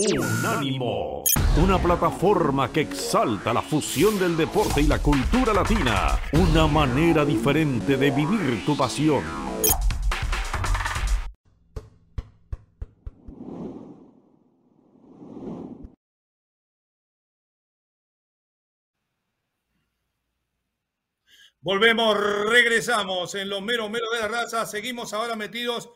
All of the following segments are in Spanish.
Unánimo, una plataforma que exalta la fusión del deporte y la cultura latina, una manera diferente de vivir tu pasión. Volvemos, regresamos en los meros meros de la raza. Seguimos ahora metidos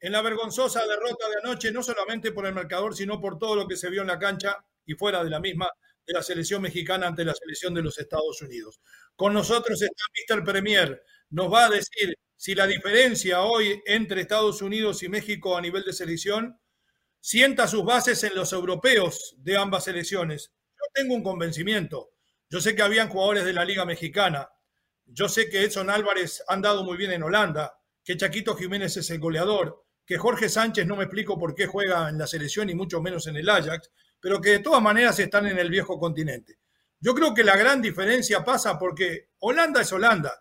en la vergonzosa derrota de anoche, no solamente por el marcador, sino por todo lo que se vio en la cancha y fuera de la misma de la selección mexicana ante la selección de los Estados Unidos. Con nosotros está Mr. Premier. Nos va a decir si la diferencia hoy entre Estados Unidos y México a nivel de selección sienta sus bases en los europeos de ambas selecciones. Yo tengo un convencimiento. Yo sé que habían jugadores de la Liga Mexicana, yo sé que Edson Álvarez ha andado muy bien en Holanda, que Chaquito Jiménez es el goleador, que Jorge Sánchez no me explico por qué juega en la selección y mucho menos en el Ajax, pero que de todas maneras están en el viejo continente. Yo creo que la gran diferencia pasa porque Holanda es Holanda,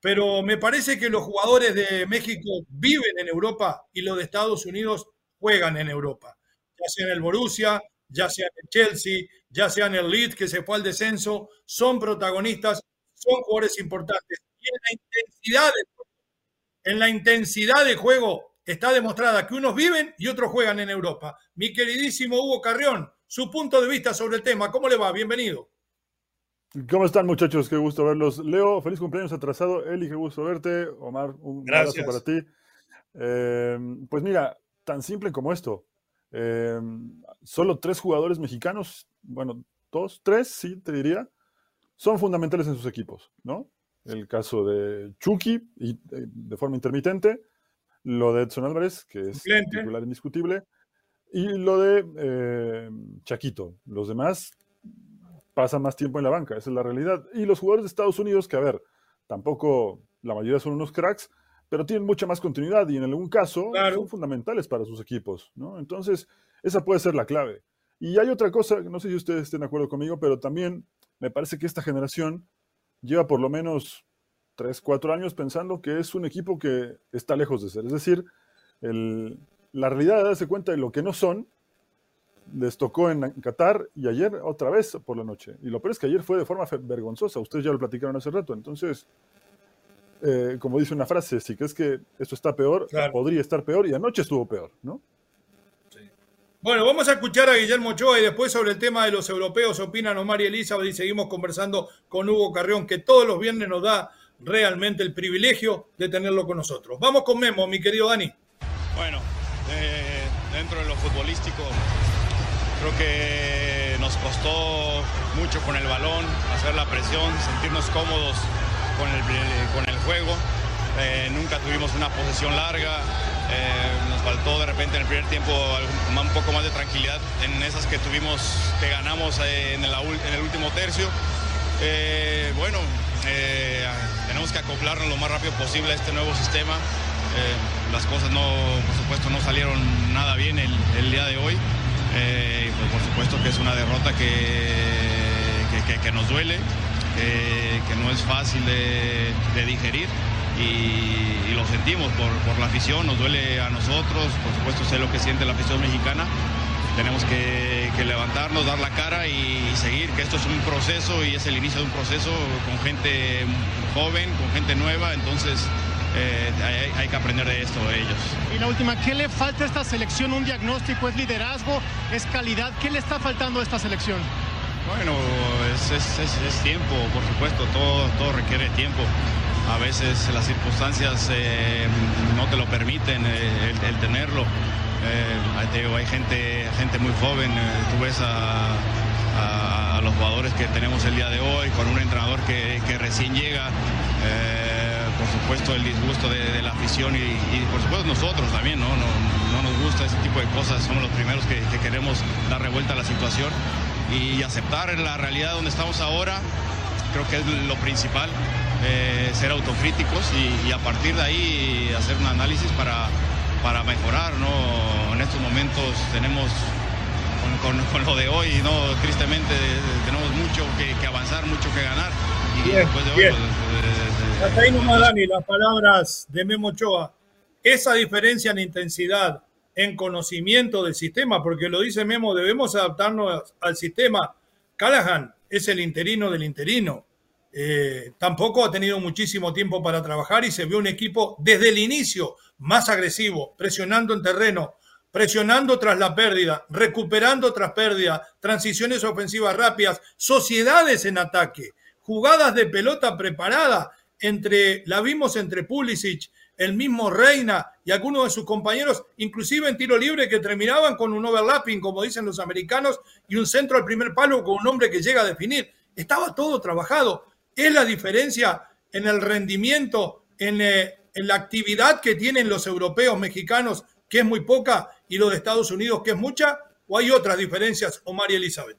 pero me parece que los jugadores de México viven en Europa y los de Estados Unidos juegan en Europa, ya sea en el Borussia, ya sea en el Chelsea, ya sea en el Leeds que se fue al descenso, son protagonistas son jugadores importantes. Y en la intensidad de en la intensidad de juego está demostrada que unos viven y otros juegan en Europa. Mi queridísimo Hugo Carrión, su punto de vista sobre el tema, ¿cómo le va? Bienvenido. ¿Cómo están muchachos? Qué gusto verlos. Leo, feliz cumpleaños atrasado. Eli, qué gusto verte. Omar, un abrazo para ti. Eh, pues mira, tan simple como esto. Eh, solo tres jugadores mexicanos, bueno, dos, tres, sí, te diría, son fundamentales en sus equipos, ¿no? El caso de Chucky, y, eh, de forma intermitente, lo de Edson Álvarez, que es titular indiscutible, y lo de eh, Chaquito. Los demás pasan más tiempo en la banca, esa es la realidad. Y los jugadores de Estados Unidos, que a ver, tampoco la mayoría son unos cracks, pero tienen mucha más continuidad y en algún caso son fundamentales para sus equipos, ¿no? Entonces, esa puede ser la clave. Y hay otra cosa, no sé si ustedes estén de acuerdo conmigo, pero también me parece que esta generación lleva por lo menos 3, 4 años pensando que es un equipo que está lejos de ser. Es decir, la realidad de darse cuenta de lo que no son les tocó en Qatar y ayer otra vez por la noche. Y lo peor es que ayer fue de forma vergonzosa. Ustedes ya lo platicaron hace rato. Entonces, eh, como dice una frase, si crees que esto está peor, podría estar peor y anoche estuvo peor, ¿no? Bueno, vamos a escuchar a Guillermo Ochoa y después sobre el tema de los europeos opinan Omar y Elizabeth y seguimos conversando con Hugo Carrión, que todos los viernes nos da realmente el privilegio de tenerlo con nosotros. Vamos con Memo, mi querido Dani. Bueno, eh, dentro de lo futbolístico, creo que nos costó mucho con el balón, hacer la presión, sentirnos cómodos con el, con el juego. Eh, nunca tuvimos una posesión larga, eh, nos faltó de repente en el primer tiempo un poco más de tranquilidad en esas que tuvimos, que ganamos en el, último tercio. Eh, tenemos que acoplarnos lo más rápido posible a este nuevo sistema. las cosas no, por supuesto, no salieron nada bien el, día de hoy. Pues, por supuesto que es una derrota que, que, nos duele, que no es fácil de, de digerir y, lo sentimos por, la afición, nos duele a nosotros, por supuesto sé lo que siente la afición mexicana, tenemos que, levantarnos, dar la cara y, seguir, que esto es un proceso y es el inicio de un proceso con gente joven, con gente nueva, entonces eh, hay, que aprender de esto ellos. Y la última, ¿qué le falta a esta selección? ¿Un diagnóstico? ¿Es liderazgo? ¿Es calidad? ¿Qué le está faltando a esta selección? Bueno, es, tiempo, por supuesto, todo, todo requiere tiempo a veces las circunstancias eh, no te lo permiten eh, el, tenerlo. Eh, hay gente, gente muy joven, tú ves a, los jugadores que tenemos el día de hoy, con un entrenador que, recién llega, por supuesto el disgusto de, la afición y, por supuesto nosotros también, ¿no? ¿no? nos gusta ese tipo de cosas, somos los primeros que, que queremos dar revuelta a la situación y aceptar la realidad donde estamos ahora, creo que es lo principal. Eh, ser autocríticos y, a partir de ahí hacer un análisis para, para mejorar. ¿no? En estos momentos tenemos, con, lo de hoy, ¿no? tristemente tenemos mucho que, avanzar, mucho que ganar. Y después de hoy, pues, Hasta ahí nomás, Dani, las palabras de Memo Ochoa. Esa diferencia en intensidad en conocimiento del sistema, porque lo dice Memo, debemos adaptarnos al sistema. Callahan es el interino del interino. Eh, tampoco ha tenido muchísimo tiempo para trabajar y se vio un equipo desde el inicio más agresivo, presionando en terreno, presionando tras la pérdida, recuperando tras pérdida, transiciones ofensivas rápidas, sociedades en ataque, jugadas de pelota preparada entre, la vimos entre Pulisic, el mismo Reina y algunos de sus compañeros, inclusive en tiro libre que terminaban con un overlapping, como dicen los americanos, y un centro al primer palo con un hombre que llega a definir. Estaba todo trabajado. Es la diferencia en el rendimiento, en, eh, en la actividad que tienen los europeos mexicanos, que es muy poca, y los de Estados Unidos, que es mucha, o hay otras diferencias, Omar y Elizabeth?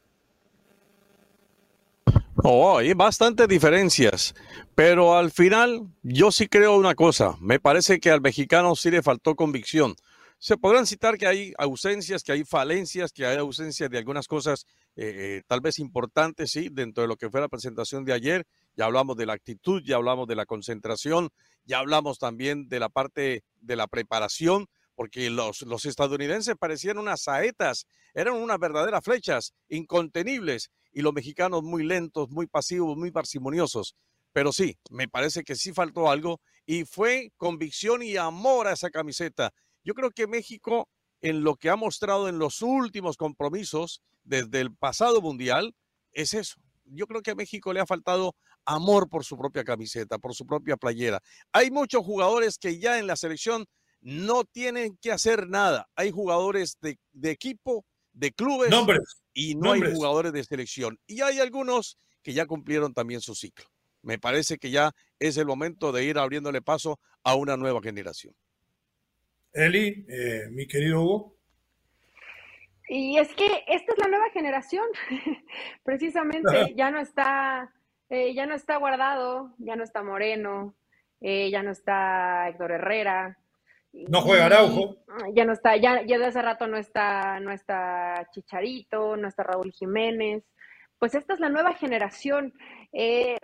Oh, hay bastantes diferencias, pero al final yo sí creo una cosa, me parece que al mexicano sí le faltó convicción. Se podrán citar que hay ausencias, que hay falencias, que hay ausencias de algunas cosas eh, eh, tal vez importantes, sí, dentro de lo que fue la presentación de ayer. Ya hablamos de la actitud, ya hablamos de la concentración, ya hablamos también de la parte de la preparación, porque los, los estadounidenses parecían unas saetas, eran unas verdaderas flechas incontenibles y los mexicanos muy lentos, muy pasivos, muy parsimoniosos. Pero sí, me parece que sí faltó algo y fue convicción y amor a esa camiseta. Yo creo que México, en lo que ha mostrado en los últimos compromisos desde el pasado mundial, es eso. Yo creo que a México le ha faltado amor por su propia camiseta, por su propia playera. Hay muchos jugadores que ya en la selección no tienen que hacer nada. Hay jugadores de, equipo, de clubes y no hay jugadores de selección. Y hay algunos que ya cumplieron también su ciclo. Me parece que ya es el momento de ir abriéndole paso a una nueva generación. Eli, eh, mi querido Hugo. Y es que esta es la nueva generación, precisamente, ya no está, eh, ya no está guardado, ya no está Moreno, eh, ya no está Héctor Herrera, no juega Araujo. Ya no está, ya, ya de hace rato no está, no está Chicharito, no está Raúl Jiménez. Pues esta es la nueva generación. Eh,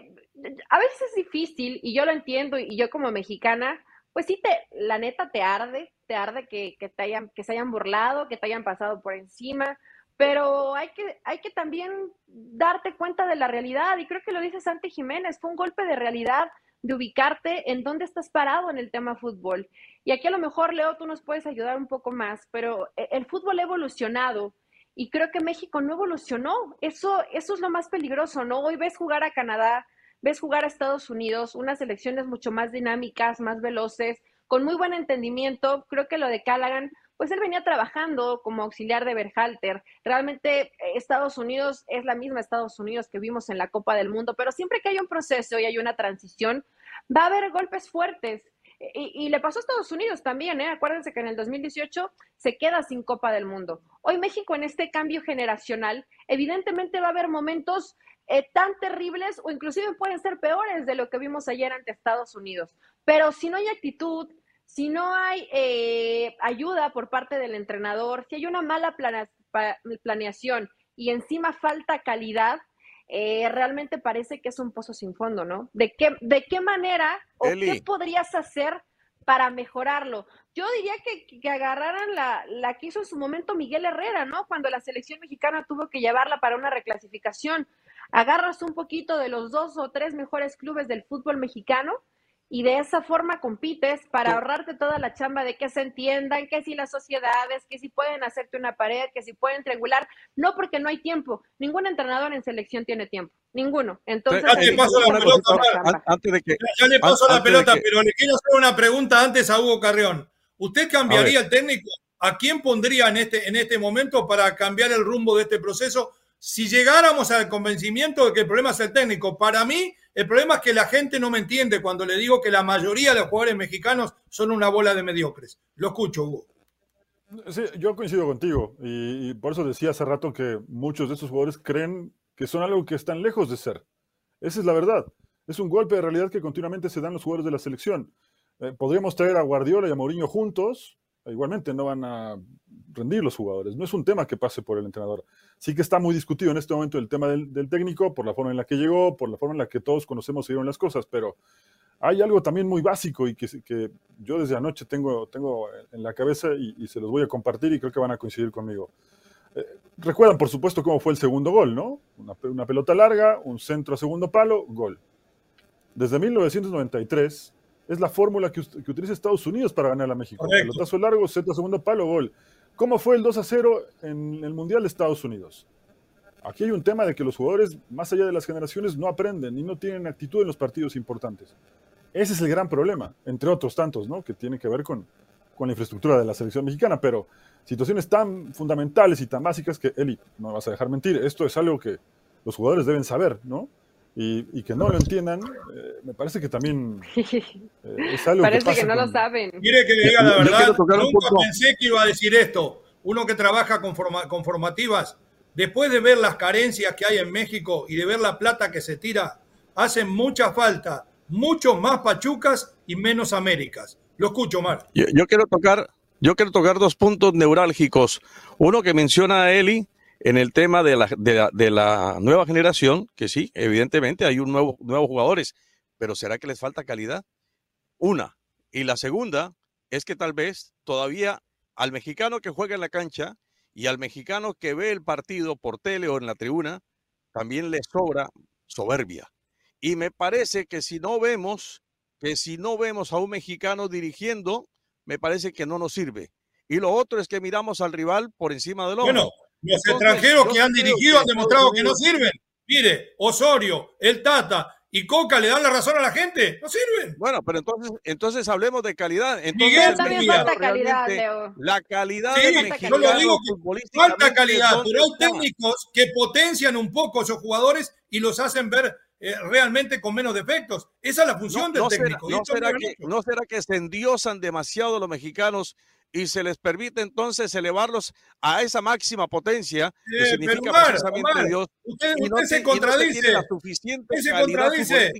a veces es difícil, y yo lo entiendo, y yo como mexicana, pues sí te, la neta te arde, te arde que, que te hayan, que se hayan burlado, que te hayan pasado por encima, pero hay que, hay que también darte cuenta de la realidad, y creo que lo dice Santi Jiménez, fue un golpe de realidad de ubicarte en dónde estás parado en el tema fútbol. Y aquí a lo mejor, Leo, tú nos puedes ayudar un poco más, pero e, el fútbol ha evolucionado y creo que México no evolucionó. Eso, eso es lo más peligroso, ¿no? Hoy ves jugar a Canadá, ves jugar a Estados Unidos, unas elecciones mucho más dinámicas, más veloces, con muy buen entendimiento. Creo que lo de Callaghan, pues él venía trabajando como auxiliar de Berhalter. Realmente eh, Estados Unidos es la misma Estados Unidos que vimos en la Copa del Mundo, pero siempre que hay un proceso y hay una transición, va a haber golpes fuertes. Y, le pasó a Estados Unidos también, ¿eh? Acuérdense que en el 2018 se queda sin Copa del Mundo. Hoy México en este cambio generacional, evidentemente va a haber momentos eh, tan terribles o inclusive pueden ser peores de lo que vimos ayer ante Estados Unidos. Pero si no hay actitud, si no hay eh, ayuda por parte del entrenador, si hay una mala planeación y encima falta calidad, eh, realmente parece que es un pozo sin fondo, ¿no? ¿De qué, de qué manera o qué podrías hacer para mejorarlo? Yo diría que, que agarraran la, la que hizo en su momento Miguel Herrera, ¿no? Cuando la selección mexicana tuvo que llevarla para una reclasificación. Agarras un poquito de los dos o tres mejores clubes del fútbol mexicano y de esa forma compites para ahorrarte toda la chamba de que se entiendan, que si las sociedades, que si pueden hacerte una pared, que si pueden triangular, no porque no hay tiempo, ningún entrenador en selección tiene tiempo, ninguno. Entonces, ya le paso la pelota, antes de que, ya le paso la pelota, pero le quiero hacer una pregunta antes a Hugo Carrión. ¿Usted cambiaría el técnico? ¿A quién pondría en este, en este momento para cambiar el rumbo de este proceso? Si llegáramos al convencimiento de que el problema es el técnico, para mí el problema es que la gente no me entiende cuando le digo que la mayoría de los jugadores mexicanos son una bola de mediocres. Lo escucho, Hugo. Sí, yo coincido contigo y, por eso decía hace rato que muchos de estos jugadores creen que son algo que están lejos de ser. Esa es la verdad. Es un golpe de realidad que continuamente se dan los jugadores de la selección. Eh, podríamos traer a Guardiola y a Mourinho juntos, igualmente no van a rendir los jugadores. No es un tema que pase por el entrenador. Sí que está muy discutido en este momento el tema del, técnico, por la forma en la que llegó, por la forma en la que todos conocemos y vieron las cosas, pero hay algo también muy básico y que, que yo desde anoche tengo, tengo en la cabeza y, se los voy a compartir y creo que van a coincidir conmigo. Eh, recuerdan, por supuesto, cómo fue el segundo gol, ¿no? Una, pelota larga, un centro a segundo palo, gol. Desde 1993 es la fórmula que, utiliza Estados Unidos para ganar a México. Pelotazo largo, a segundo palo, gol. ¿Cómo fue el 2 a 0 en el Mundial de Estados Unidos? Aquí hay un tema de que los jugadores, más allá de las generaciones, no aprenden y no tienen actitud en los partidos importantes. Ese es el gran problema, entre otros tantos, ¿no? Que tiene que ver con, con la infraestructura de la selección mexicana, pero situaciones tan fundamentales y tan básicas que, Eli, no me vas a dejar mentir, esto es algo que los jugadores deben saber, ¿no? Y, que no lo entiendan, eh, me parece que también eh, es algo parece que, no lo saben. Mire que le diga la verdad, nunca pensé que iba a decir esto. Uno que trabaja con, con formativas, después de ver las carencias que hay en México y de ver la plata que se tira, hacen mucha falta mucho más Pachucas y menos Américas. Lo escucho, Mar. Yo, quiero tocar, yo quiero tocar dos puntos neurálgicos. Uno que menciona a Eli en el tema de la, de la, nueva generación, que sí, evidentemente hay un nuevo, nuevos jugadores, pero ¿será que les falta calidad? Una. Y la segunda es que tal vez todavía al mexicano que juega en la cancha y al mexicano que ve el partido por tele o en la tribuna, también le sobra soberbia. Y me parece que si no vemos, que si no vemos a un mexicano dirigiendo, me parece que no nos sirve. Y lo otro es que miramos al rival por encima del hombro. Bueno, los extranjeros que han dirigido han demostrado que no sirven. Mire, Osorio, el Tata y Coca le dan la razón a la gente. No sirven. Bueno, pero entonces, entonces hablemos de calidad. Entonces, falta calidad, Leo. La calidad sí, yo lo digo falta calidad, pero hay técnicos que potencian un poco a esos jugadores y los hacen ver eh, realmente con menos defectos. Esa es la función del técnico. no, será que, ¿No será que se endiosan demasiado los mexicanos y se les permite entonces elevarlos a esa máxima potencia que eh, significa precisamente Dios? Usted, se contradice. usted se contradice.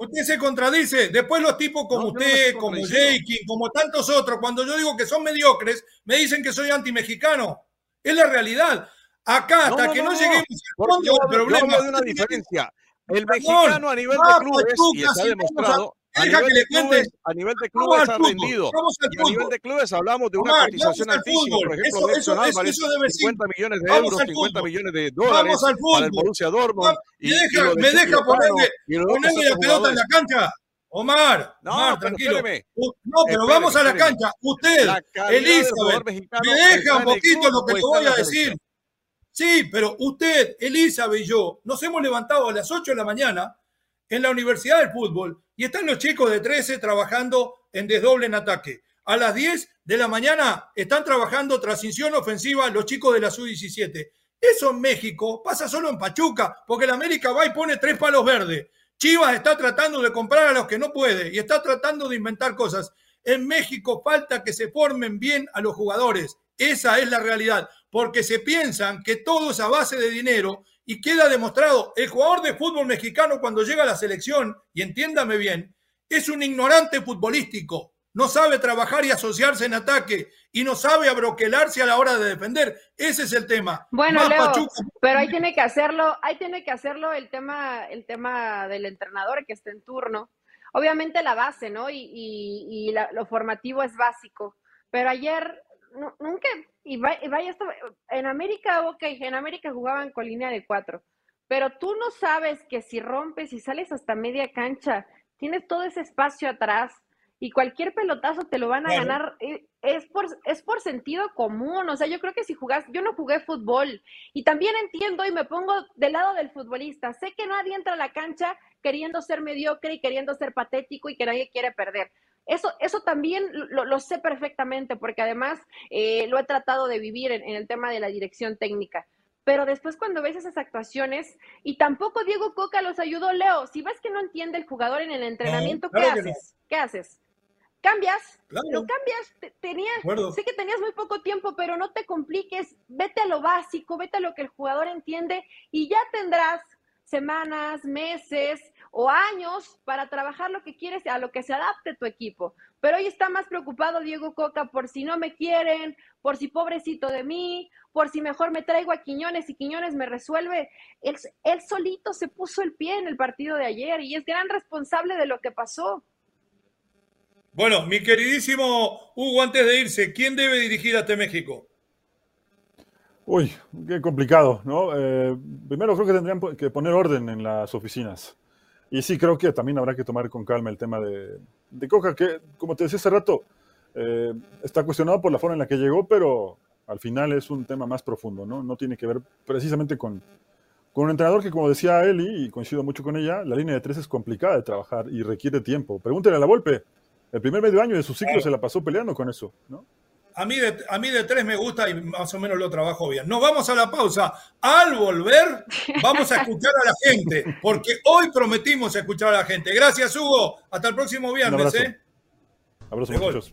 Usted se contradice. Después los tipos como usted, como Jake, como tantos otros, cuando yo digo que son mediocres, me dicen que soy anti-mexicano. Es la realidad. Acá, hasta que no, lleguemos al fondo del problema. de una diferencia. El mexicano a nivel de clubes, y está demostrado, a nivel, de clubes, a nivel de clubes ha rendido. Y a nivel de clubes hablamos de una cotización altísima. Por ejemplo, eso, Nelson Álvarez, 50 millones de euros, 50 millones de dólares para el Borussia Dortmund. Y, deja, me deja ponerle, ponerle la pelota en la cancha. Omar, no, Omar, tranquilo. no, pero vamos a la cancha. Usted, Elizabeth, me deja un poquito lo que te voy a decir. Sí, pero usted, Elizabeth y yo nos hemos levantado a las 8 de la mañana en la Universidad del Fútbol y están los chicos de 13 trabajando en desdoble en ataque. A las 10 de la mañana están trabajando transición ofensiva los chicos de la Sub-17. Eso en México pasa solo en Pachuca, porque el América va y pone tres palos verdes. Chivas está tratando de comprar a los que no puede y está tratando de inventar cosas. En México falta que se formen bien a los jugadores. Esa es la realidad porque se piensan que todo es a base de dinero y queda demostrado, el jugador de fútbol mexicano cuando llega a la selección, y entiéndame bien, es un ignorante futbolístico, no sabe trabajar y asociarse en ataque y no sabe abroquelarse a la hora de defender. Ese es el tema. Bueno, Leo, pero ahí tiene que hacerlo, ahí tiene que hacerlo el tema, el tema del entrenador que está en turno. Obviamente la base, ¿no? Y, lo formativo es básico. Pero ayer nunca, y vaya, esto, en América, ok, en América jugaban con línea de cuatro, pero tú no sabes que si rompes y sales hasta media cancha, tienes todo ese espacio atrás y cualquier pelotazo te lo van a ganar. Es por, es por sentido común, o sea, yo creo que si jugás, yo no jugué fútbol y también entiendo y me pongo del lado del futbolista, sé que nadie entra a la cancha queriendo ser mediocre y queriendo ser patético y que nadie quiere perder, eso, eso también lo, sé perfectamente, porque además eh, lo he tratado de vivir en, el tema de la dirección técnica. Pero después cuando ves esas actuaciones, y tampoco Diego Coca los ayudó, Leo, si ves que no entiende el jugador en el entrenamiento, ¿qué haces? ¿Qué haces? cambias, lo cambias, tenías, sé que tenías muy poco tiempo, pero no te compliques, vete a lo básico, vete a lo que el jugador entiende y ya tendrás semanas, meses o años para trabajar lo que quieres, a lo que se adapte tu equipo. pero hoy está más preocupado Diego Coca por si no me quieren, por si pobrecito de mí, por si mejor me traigo a Quiñones y Quiñones me resuelve. Él, él solito se puso el pie en el partido de ayer y es gran responsable de lo que pasó. Bueno, mi queridísimo Hugo, antes de irse, ¿quién debe dirigir a este México? Uy, qué complicado, ¿no? Eh, primero creo que tendrían que poner orden en las oficinas. Y sí, creo que también habrá que tomar con calma el tema de, de Coca, que, como te decía hace rato, eh, está cuestionado por la forma en la que llegó, pero al final es un tema más profundo, ¿no? No tiene que ver precisamente con, con un entrenador que, como decía Eli, y coincido mucho con ella, la línea de tres es complicada de trabajar y requiere tiempo. Pregúntele a la Volpe, el primer medio año de su ciclo se la pasó peleando con eso, ¿no? A mí, de, a mí de tres me gusta y más o menos lo trabajo bien. Nos vamos a la pausa. Al volver, vamos a escuchar a la gente, porque hoy prometimos escuchar a la gente. Gracias, Hugo. Hasta el próximo viernes. abrazo. ¿eh? Abrazo, muchachos.